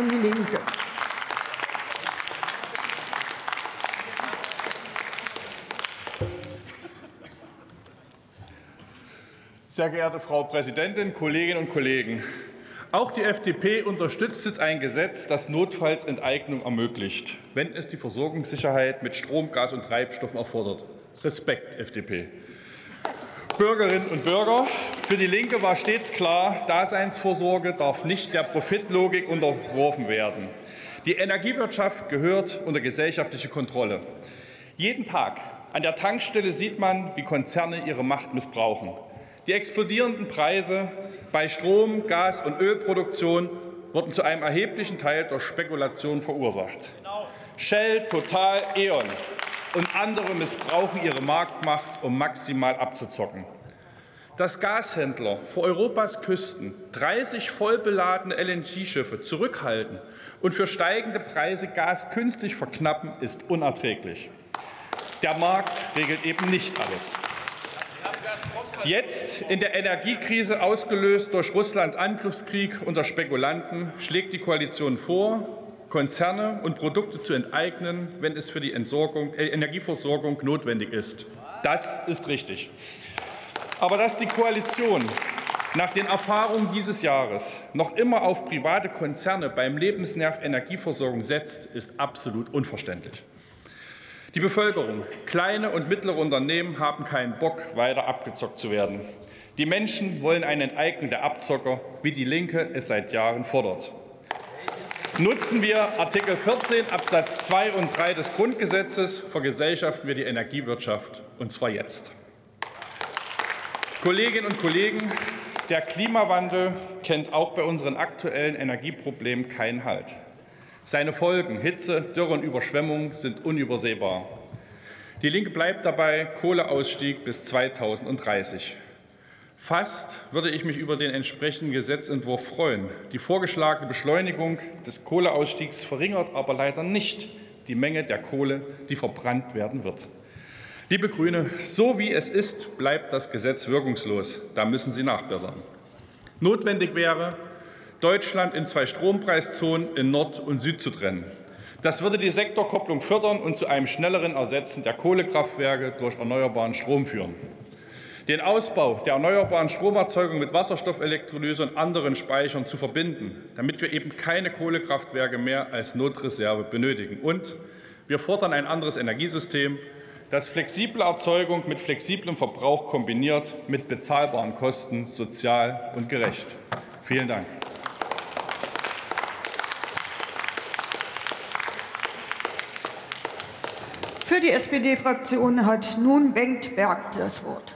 Fraktion Die Linke. Sehr geehrte Frau Präsidentin, Kolleginnen und Kollegen! Auch die FDP unterstützt jetzt ein Gesetz, das notfalls Enteignung ermöglicht, wenn es die Versorgungssicherheit mit Strom, Gas und Treibstoffen erfordert. Respekt, FDP. Bürgerinnen und Bürger, für die Linke war stets klar, Daseinsvorsorge darf nicht der Profitlogik unterworfen werden. Die Energiewirtschaft gehört unter gesellschaftliche Kontrolle. Jeden Tag an der Tankstelle sieht man, wie Konzerne ihre Macht missbrauchen. Die explodierenden Preise bei Strom, Gas und Ölproduktion wurden zu einem erheblichen Teil durch Spekulation verursacht. Shell, Total, E.ON und andere missbrauchen ihre Marktmacht, um maximal abzuzocken. Dass Gashändler vor Europas Küsten 30 vollbeladene LNG-Schiffe zurückhalten und für steigende Preise Gas künstlich verknappen, ist unerträglich. Der Markt regelt eben nicht alles. Jetzt in der Energiekrise, ausgelöst durch Russlands Angriffskrieg unter Spekulanten, schlägt die Koalition vor, Konzerne und Produkte zu enteignen, wenn es für die Entsorgung, äh, Energieversorgung notwendig ist. Das ist richtig. Aber dass die Koalition nach den Erfahrungen dieses Jahres noch immer auf private Konzerne beim Lebensnerv Energieversorgung setzt, ist absolut unverständlich. Die Bevölkerung, kleine und mittlere Unternehmen haben keinen Bock, weiter abgezockt zu werden. Die Menschen wollen eine Enteignung der Abzocker, wie die Linke es seit Jahren fordert. Nutzen wir Artikel 14 Absatz 2 und 3 des Grundgesetzes, vergesellschaften wir die Energiewirtschaft, und zwar jetzt. Kolleginnen und Kollegen, der Klimawandel kennt auch bei unseren aktuellen Energieproblemen keinen Halt. Seine Folgen Hitze, Dürre und Überschwemmung sind unübersehbar. Die Linke bleibt dabei Kohleausstieg bis 2030. Fast würde ich mich über den entsprechenden Gesetzentwurf freuen. Die vorgeschlagene Beschleunigung des Kohleausstiegs verringert aber leider nicht die Menge der Kohle, die verbrannt werden wird. Liebe Grüne, so wie es ist, bleibt das Gesetz wirkungslos. Da müssen Sie nachbessern. Notwendig wäre, Deutschland in zwei Strompreiszonen in Nord und Süd zu trennen. Das würde die Sektorkopplung fördern und zu einem schnelleren Ersetzen der Kohlekraftwerke durch erneuerbaren Strom führen. Den Ausbau der erneuerbaren Stromerzeugung mit Wasserstoffelektrolyse und anderen Speichern zu verbinden, damit wir eben keine Kohlekraftwerke mehr als Notreserve benötigen. Und wir fordern ein anderes Energiesystem, das flexible Erzeugung mit flexiblem Verbrauch kombiniert, mit bezahlbaren Kosten, sozial und gerecht. Vielen Dank. Für die SPD-Fraktion hat nun Bengt Berg das Wort.